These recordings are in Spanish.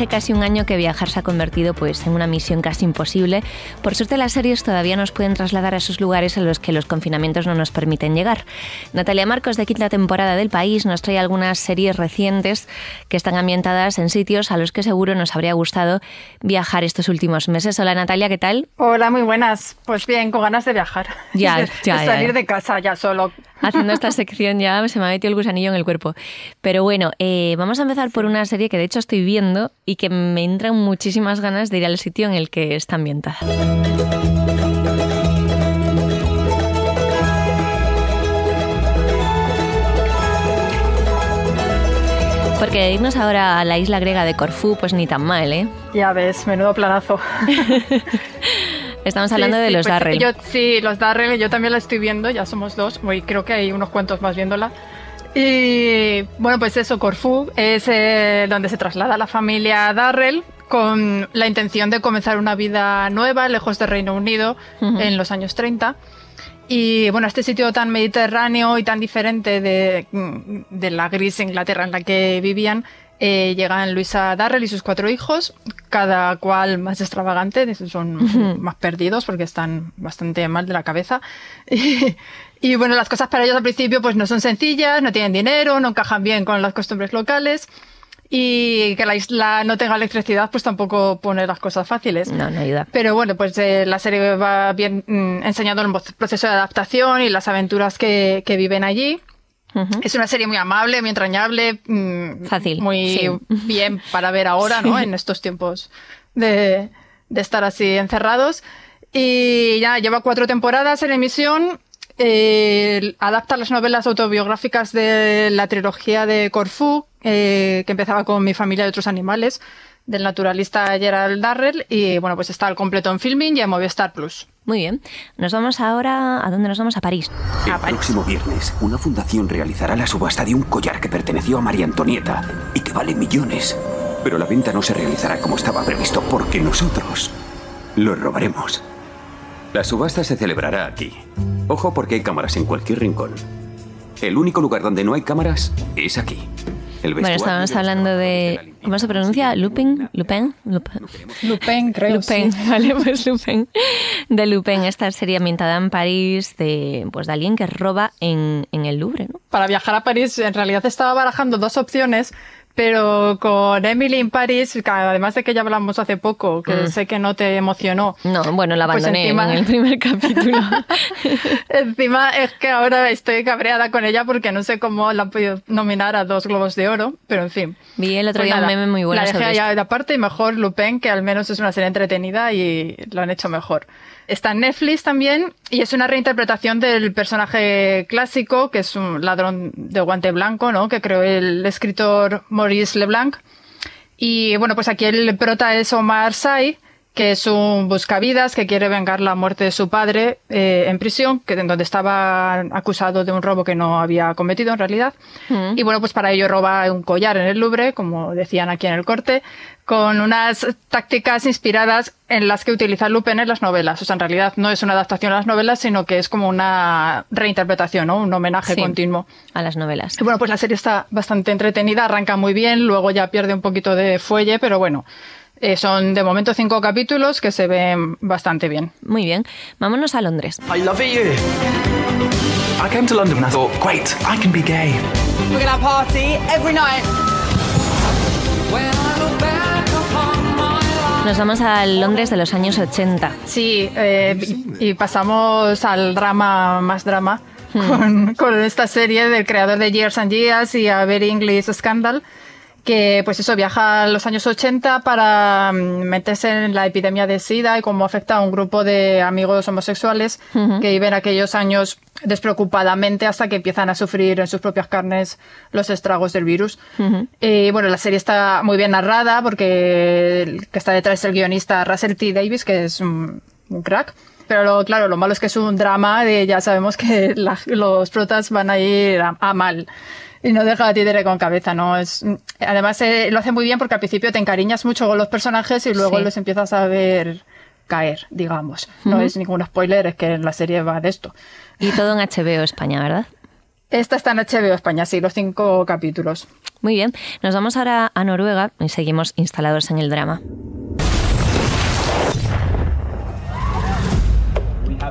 Hace casi un año que viajar se ha convertido pues, en una misión casi imposible. Por suerte las series todavía nos pueden trasladar a esos lugares a los que los confinamientos no nos permiten llegar. Natalia Marcos de quinta temporada del país nos trae algunas series recientes que están ambientadas en sitios a los que seguro nos habría gustado viajar estos últimos meses. Hola Natalia, ¿qué tal? Hola, muy buenas. Pues bien, con ganas de viajar. Ya, ya, de ya, salir ya. de casa ya solo. Haciendo esta sección ya se me ha metido el gusanillo en el cuerpo. Pero bueno, eh, vamos a empezar por una serie que de hecho estoy viendo y que me entran muchísimas ganas de ir al sitio en el que está ambientada. Porque irnos ahora a la isla griega de Corfú, pues ni tan mal, ¿eh? Ya ves, menudo planazo. Estamos hablando Sí, de sí, los pues Darrell. Yo, sí, los Darrell, yo también la estoy viendo, ya somos dos, y creo que hay unos cuantos más viéndola. Y bueno, pues eso, Corfú es eh, donde se traslada la familia Darrell con la intención de comenzar una vida nueva lejos del Reino Unido Ujú. en los años 30. Y bueno, este sitio tan mediterráneo y tan diferente de, de la gris Inglaterra en la que vivían, eh, llegan Luisa Darrell y sus cuatro hijos, cada cual más extravagante, son más perdidos porque están bastante mal de la cabeza. Y, y bueno, las cosas para ellos al principio pues no son sencillas, no tienen dinero, no encajan bien con las costumbres locales. Y que la isla no tenga electricidad, pues tampoco pone las cosas fáciles. No, no ayuda. Pero bueno, pues eh, la serie va bien mm, enseñando el proceso de adaptación y las aventuras que, que viven allí. Es una serie muy amable, muy entrañable. mm, Fácil, Muy sí. bien para ver ahora, ¿no? En estos tiempos de, de estar así encerrados. Y ya lleva cuatro temporadas en emisión. eh, adapta las novelas autobiográficas de la trilogía de Corfú, eh, que empezaba con Mi familia y otros animales, del naturalista Gerald Darrell. Y bueno, pues está al completo en filming y en Movistar Plus. Muy bien. Nos vamos ahora. ¿A dónde nos vamos? A París. El próximo viernes, una fundación realizará la subasta de un collar que perteneció a María Antonieta y que vale millones. Pero la venta no se realizará como estaba previsto porque nosotros lo robaremos. La subasta se celebrará aquí. Ojo porque hay cámaras en cualquier rincón. El único lugar donde no hay cámaras es aquí. El Bueno, vestuario estábamos hablando de. ¿Cómo se pronuncia? Lupin. Lupin. Lupin. Creo. Lupin, sí. vale, pues Lupin. De Lupin, esta serie ambientada en París de, pues, de alguien que roba en, en el Louvre, ¿no? para viajar a París, en realidad estaba barajando dos opciones, pero con Emily en París, que además de que ya hablamos hace poco, que sé que no te emocionó. No, bueno, la Pues abandoné encima- en el primer capítulo. Encima es que ahora estoy cabreada con ella porque no sé cómo la han podido nominar a dos globos de oro, pero en fin. Vi el otro Pues día un meme muy bueno La dejé sobre esto. de aparte y mejor Lupin, que al menos es una serie entretenida y lo han hecho mejor. Está en Netflix también y es una reinterpretación del personaje clásico, que es un ladrón de guante blanco, ¿no? Que creó el escritor Maurice Leblanc. Y bueno, pues aquí el prota es Omar Sy, que es un buscavidas que quiere vengar la muerte de su padre eh, en prisión, que en donde estaba acusado de un robo que no había cometido en realidad. Mm. Y bueno, pues para ello roba un collar en el Louvre, como decían aquí en el corte, con unas tácticas inspiradas en las que utiliza Lupin en las novelas. O sea, en realidad no es una adaptación a las novelas, sino que es como una reinterpretación, ¿no? Un homenaje Sí. continuo. A las novelas. Y bueno, pues la serie está bastante entretenida, arranca muy bien, luego ya pierde un poquito de fuelle, pero bueno, eh, son de momento cinco capítulos que se ven bastante bien. Muy bien. Vámonos a Londres. I love it you. I came to London and I thought, great, I can be gay. We're gonna have party every night. Nos vamos a Londres de los años 80. Sí, eh, y, pasamos al drama más drama, con, con esta serie del creador de Years and Years y a Very English Scandal, que pues eso viaja a los años 80 para mm, meterse en la epidemia de SIDA y cómo afecta a un grupo de amigos homosexuales que viven aquellos años despreocupadamente hasta que empiezan a sufrir en sus propias carnes los estragos del virus. Y bueno, la serie está muy bien narrada porque el que está detrás es el guionista Russell T. Davis, que es un, un crack. Pero lo- claro, lo malo es que es un drama de ya sabemos que la- los protas van a ir a, a mal. Y no deja a títere con cabeza, ¿no? Es, además, eh, lo hace muy bien porque al principio te encariñas mucho con los personajes y luego Sí. los empiezas a ver caer, digamos. No es ningún spoiler, es que la serie va de esto. Y todo en HBO España, ¿verdad? Esta está en HBO España, sí, los cinco capítulos. Muy bien, nos vamos ahora a Noruega y seguimos instalados en el drama.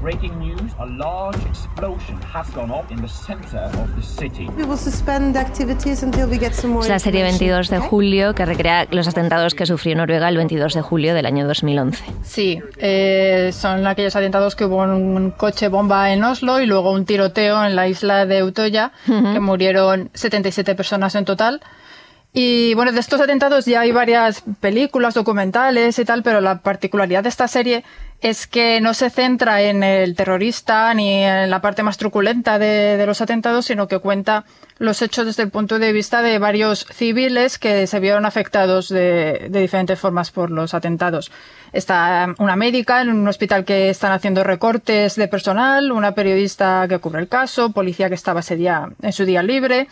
Breaking news. A large explosion has gone off in the center of the city. We will suspend activities until we get some more Es la serie information, 22 de julio que recrea los atentados que sufrió Noruega el 22 de julio del año 2011. Sí, eh, son aquellos atentados que hubo un coche bomba en Oslo y luego un tiroteo en la isla de Utoya, que murieron 77 personas en total. Y bueno, de estos atentados ya hay varias películas, documentales y tal, pero la particularidad de esta serie es que no se centra en el terrorista ni en la parte más truculenta de, los atentados, sino que cuenta los hechos desde el punto de vista de varios civiles que se vieron afectados de diferentes formas por los atentados. Está una médica en un hospital que están haciendo recortes de personal, una periodista que cubre el caso, policía que estaba ese día en su día libre,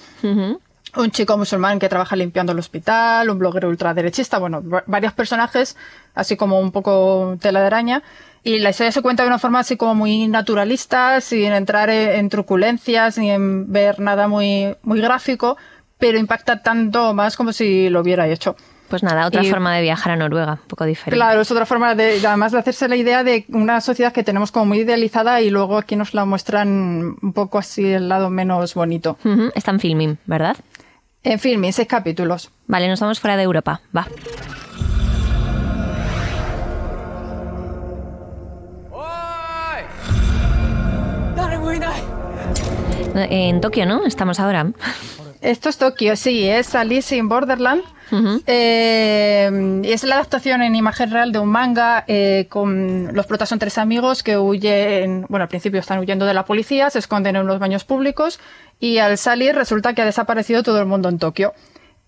un chico musulmán que trabaja limpiando el hospital, un bloguero ultraderechista, bueno, va- varios personajes, así como un poco tela de araña. Y la historia se cuenta de una forma así como muy naturalista, sin entrar en, en truculencias ni en ver nada muy, muy gráfico, pero impacta tanto más como si lo hubiera hecho. Pues nada, otra Y- forma de viajar a Noruega, un poco diferente. Claro, es otra forma de, además de hacerse la idea de una sociedad que tenemos como muy idealizada y luego aquí nos la muestran un poco así el lado menos bonito. Ujú, Está en filming, ¿verdad? En fin, seis capítulos. Vale, nos vamos fuera de Europa. Va. En Tokio, ¿no? Estamos ahora. Esto es Tokio, sí, es Alice in Borderland. Eh, y es la adaptación en imagen real de un manga eh, con los protas son tres amigos que huyen, bueno, al principio están huyendo de la policía, se esconden en unos baños públicos y al salir resulta que ha desaparecido todo el mundo en Tokio.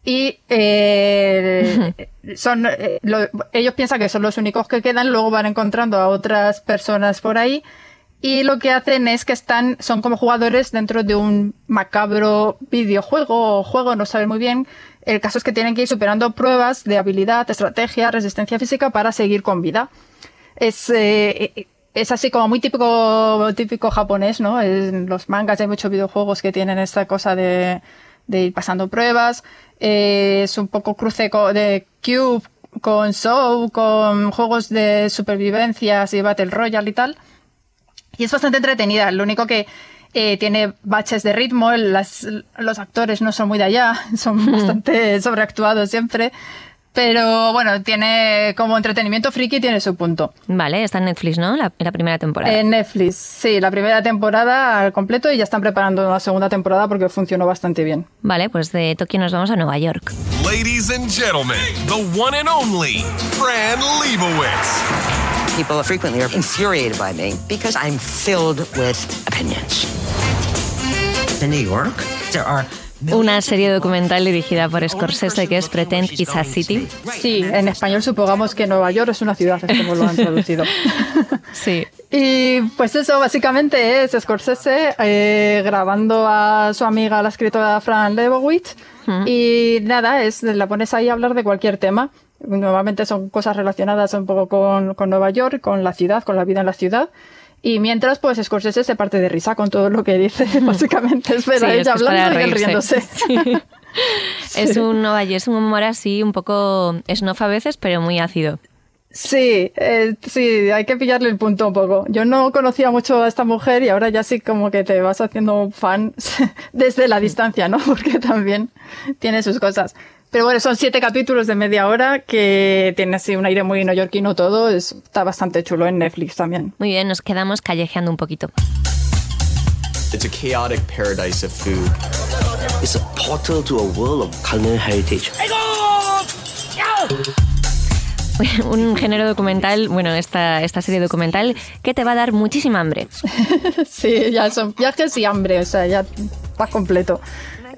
Y eh, son, eh, lo- ellos piensan que son los únicos que quedan, luego van encontrando a otras personas por ahí y lo que hacen es que están, son como jugadores dentro de un macabro videojuego o juego, no saben muy bien. El caso es que tienen que ir superando pruebas de habilidad, estrategia, resistencia física para seguir con vida. Es, eh, es así como muy típico, típico japonés, ¿no? En los mangas hay muchos videojuegos que tienen esta cosa de, de ir pasando pruebas. Eh, es un poco cruce de Cube con Soul, con juegos de supervivencias y Battle Royale y tal. Y es bastante entretenida. Lo único que eh, tiene baches de ritmo. Las- los actores no son muy de allá. Son bastante sobreactuados siempre. Pero bueno, tiene como entretenimiento friki, tiene su punto. Vale, está en Netflix, ¿no? La, la primera temporada. En Netflix, sí, la primera temporada al completo y ya están preparando una segunda temporada porque funcionó bastante bien. Vale, pues de Tokio nos vamos a Nueva York. Ladies and gentlemen, the one and only Fran Lebowitz. People frequently are infuriated by me because I'm filled with opinions. In New York, there are Una serie documental dirigida por Scorsese que es Pretend It's a City. Sí, en español supongamos que Nueva York es una ciudad, es como lo han traducido. Sí. Y pues eso básicamente es Scorsese eh, grabando a su amiga, la escritora Fran Lebowitz. Y nada, es la pones ahí a hablar de cualquier tema. Normalmente son cosas relacionadas un poco con, con Nueva York, con la ciudad, con la vida en la ciudad. Y mientras, pues Scorsese se parte de risa con todo lo que dice, básicamente. Es ver Sí, es ella que hablando y él riéndose. Sí. Es un York, es un humor así, un poco snuff a veces, pero muy ácido. Sí, eh, sí, hay que pillarle el punto un poco. Yo no conocía mucho a esta mujer y ahora ya sí como que te vas haciendo fan desde la distancia, ¿no? Porque también tiene sus cosas. Pero bueno, son siete capítulos de media hora que tiene así un aire muy neoyorquino todo. Es- está bastante chulo en Netflix también. Muy bien, nos quedamos callejeando un poquito. It's a chaotic paradise of food. It's a portal to a world of culinary heritage. Un género documental, bueno, esta, esta serie documental que te va a dar muchísima hambre. sí, ya son viajes y hambre, o sea, ya va completo.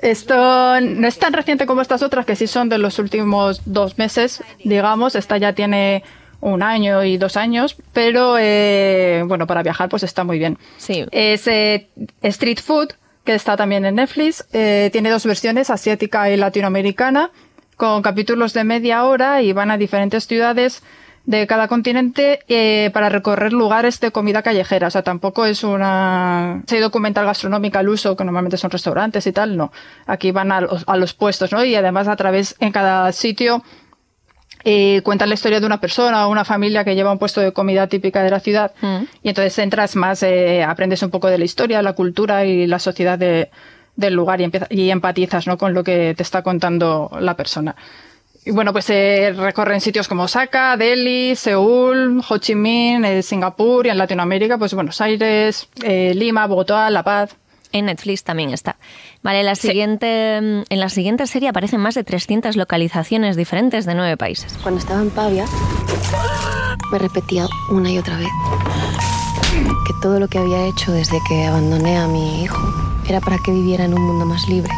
Esto no es tan reciente como estas otras, que sí son de los últimos dos meses, digamos. Esta ya tiene un año y dos años, pero eh, bueno, para viajar pues está muy bien. Sí. Es eh, Street Food, que está también en Netflix. Eh, tiene dos versiones, asiática y latinoamericana, con capítulos de media hora y van a diferentes ciudades de cada continente eh, para recorrer lugares de comida callejera. O sea, tampoco es una serie documental gastronómica al uso, que normalmente son restaurantes y tal, no. Aquí van a los, a los puestos, ¿no? Y además a través, en cada sitio, eh, cuentan la historia de una persona o una familia que lleva un puesto de comida típica de la ciudad Mm. y entonces entras más, eh, aprendes un poco de la historia, la cultura y la sociedad de- del lugar y, empieza- y empatizas ¿no? con lo que te está contando la persona. Y bueno, pues se recorren sitios como Osaka, Delhi, Seúl, Ho Chi Minh, eh, Singapur y en Latinoamérica, pues Buenos Aires, eh, Lima, Bogotá, La Paz. En Netflix también está. Vale, la siguiente, en la siguiente serie aparecen más de 300 localizaciones diferentes de nueve países. Cuando estaba en Pavia, me repetía una y otra vez que todo lo que había hecho desde que abandoné a mi hijo era para que viviera en un mundo más libre.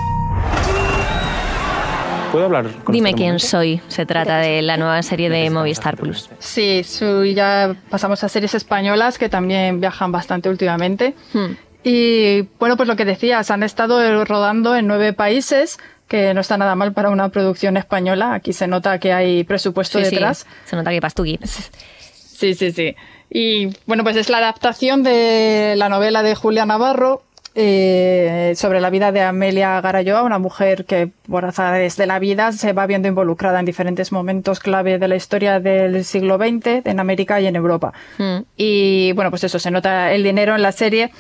¿Puedo hablar con Dime un quién momento? soy. Se trata de la nueva serie de Movistar Plus. Sí, su- ya pasamos a series españolas que también viajan bastante últimamente. Hmm. Y bueno, pues lo que decías, han estado rodando en nueve países, que no está nada mal para una producción española. Aquí se nota que hay presupuesto Sí, sí, detrás. Se nota que pastuqui. Sí, sí, sí. Y bueno, pues es la adaptación de la novela de Julia Navarro eh, sobre la vida de Amelia Garayoa, una mujer que por azares de la vida se va viendo involucrada en diferentes momentos clave de la historia del siglo XX en América y en Europa. Mm. Y bueno, pues eso, se nota el dinero en la serie.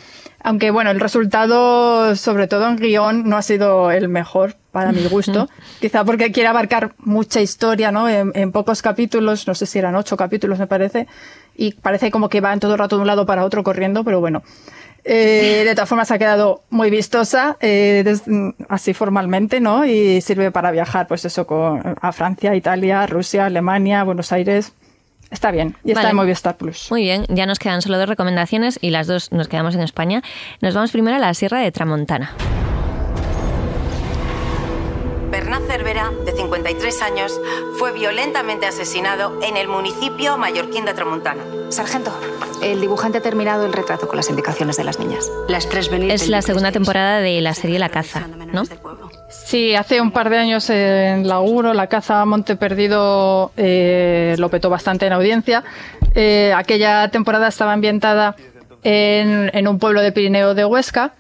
Aunque bueno, el resultado, sobre todo en guion, no ha sido el mejor para mi gusto. Quizá porque quiere abarcar mucha historia, ¿no? En, en pocos capítulos, no sé si eran ocho capítulos, me parece. Y parece como que va en todo el rato de un lado para otro corriendo, pero bueno. Eh, de todas formas ha quedado muy vistosa, eh, des- así formalmente, ¿no? Y sirve para viajar, pues eso, con, a Francia, Italia, Rusia, Alemania, Buenos Aires. Está bien. Y está Vale. en Movistar Plus. Muy bien, ya nos quedan solo dos recomendaciones y las dos nos quedamos en España. Nos vamos primero a la Sierra de Tramontana. Bernat Cervera, de 53 años, fue violentamente asesinado en el municipio mallorquín de Tramuntana. Sargento, el dibujante ha terminado el retrato con las indicaciones de las niñas. Las tres Es la segunda temporada de la serie La Caza, ¿no? Sí, hace un par de años en la 1, la caza a Monte Perdido eh, lo petó bastante en audiencia. Eh, aquella temporada estaba ambientada en, en un pueblo de Pirineo de Huesca,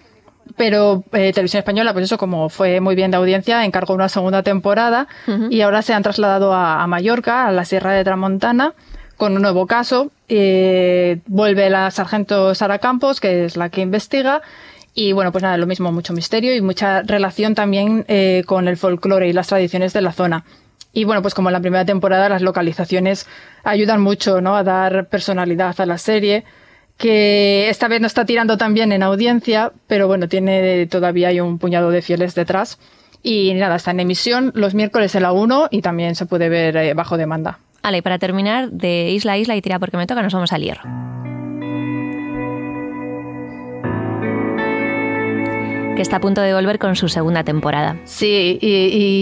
pero eh, Televisión Española, pues eso, como fue muy bien de audiencia, encargó una segunda temporada y ahora se han trasladado a, a Mallorca, a la Sierra de Tramontana, con un nuevo caso. Eh, vuelve la sargento Sara Campos, que es la que investiga. Y bueno, pues nada, lo mismo, mucho misterio y mucha relación también eh, con el folclore y las tradiciones de la zona. Y bueno, pues como en la primera temporada, las localizaciones ayudan mucho ¿no? a dar personalidad a la serie, que esta vez no está tirando tan bien en audiencia, pero bueno, tiene todavía hay un puñado de fieles detrás. Y nada, está en emisión los miércoles en la 1 y también se puede ver eh, bajo demanda. Vale, y para terminar, de isla a isla y tira porque me toca, nos vamos al hierro. Que está a punto de volver con su segunda temporada. Sí, y,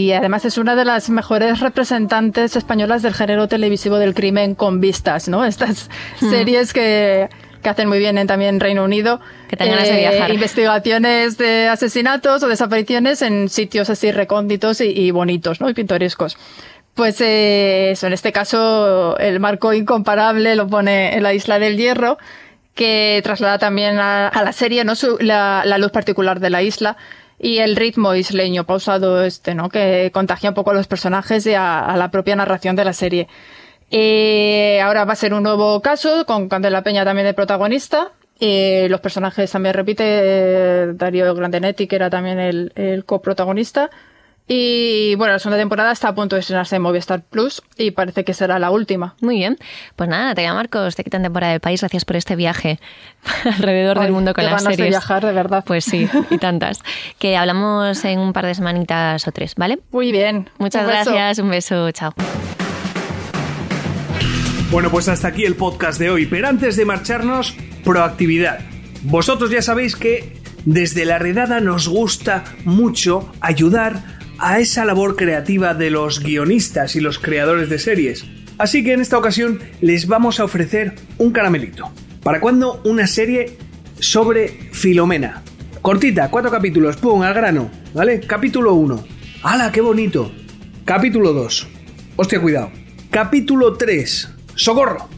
y además es una de las mejores representantes españolas del género televisivo del crimen con vistas, ¿no? Estas Mm. series que, que hacen muy bien en también Reino Unido. Eh, Que te dan ganas de viajar. Investigaciones de asesinatos o desapariciones en sitios así recónditos y, y bonitos, ¿no? Y pintorescos. Pues eh, eso, en este caso el marco incomparable lo pone en la Isla del Hierro, que traslada también a, a la serie ¿no? Su- la, la luz particular de la isla y el ritmo isleño pausado este, ¿no? que contagia un poco a los personajes y a, a la propia narración de la serie. Eh, ahora va a ser un nuevo caso con Candela Peña también de protagonista. Eh, los personajes también repite eh, Darío Grandenetti, que era también el, el coprotagonista. Y bueno, la segunda temporada está a punto de estrenarse en Movistar Plus y parece que será la última. Muy bien. Pues nada, Natalia Marcos, te quitan temporada del país. Gracias por este viaje alrededor del mundo con las ganas de series. viajar, de verdad. Pues sí, y tantas. Que hablamos en un par de semanitas o tres, ¿vale? Muy bien. Muchas Un gracias, un beso, chao. Bueno, pues hasta aquí el podcast de hoy, pero antes de marcharnos, proactividad. Vosotros ya sabéis que desde la redada nos gusta mucho ayudar a esa labor creativa de los guionistas y los creadores de series. Así que en esta ocasión les vamos a ofrecer un caramelito. ¿Para cuándo una serie sobre Filomena? Cortita, cuatro capítulos, pum, al grano, ¿vale? Capítulo 1. ¡Hala, qué bonito! Capítulo 2. Hostia, cuidado. Capítulo 3. ¡Socorro!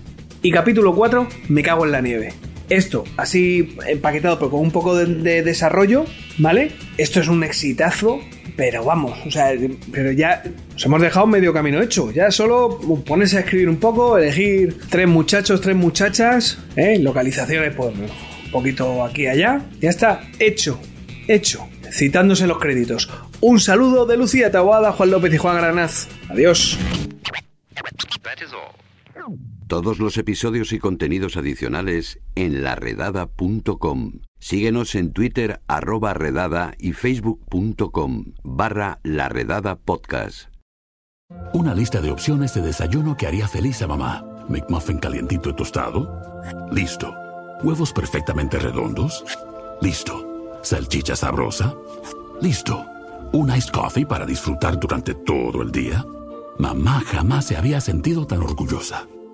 Y capítulo 4. Me cago en la nieve. Esto, así empaquetado, pero con un poco de, de desarrollo, ¿vale? Esto es un exitazo, pero vamos, o sea, pero ya nos hemos dejado medio camino hecho. Ya solo ponerse a escribir un poco, elegir tres muchachos, tres muchachas, ¿eh? localizaciones, pues un poquito aquí y allá. Ya está, hecho, hecho. Citándose los créditos. Un saludo de Lucía Taboada, Juan López y Juan Granaz. Adiós. Todos los episodios y contenidos adicionales en laredada.com. Síguenos en Twitter arroba redada y facebook.com barra laredada podcast. Una lista de opciones de desayuno que haría feliz a mamá. McMuffin calientito y tostado. Listo. Huevos perfectamente redondos. Listo. Salchicha sabrosa. Listo. Un iced coffee para disfrutar durante todo el día. Mamá jamás se había sentido tan orgullosa.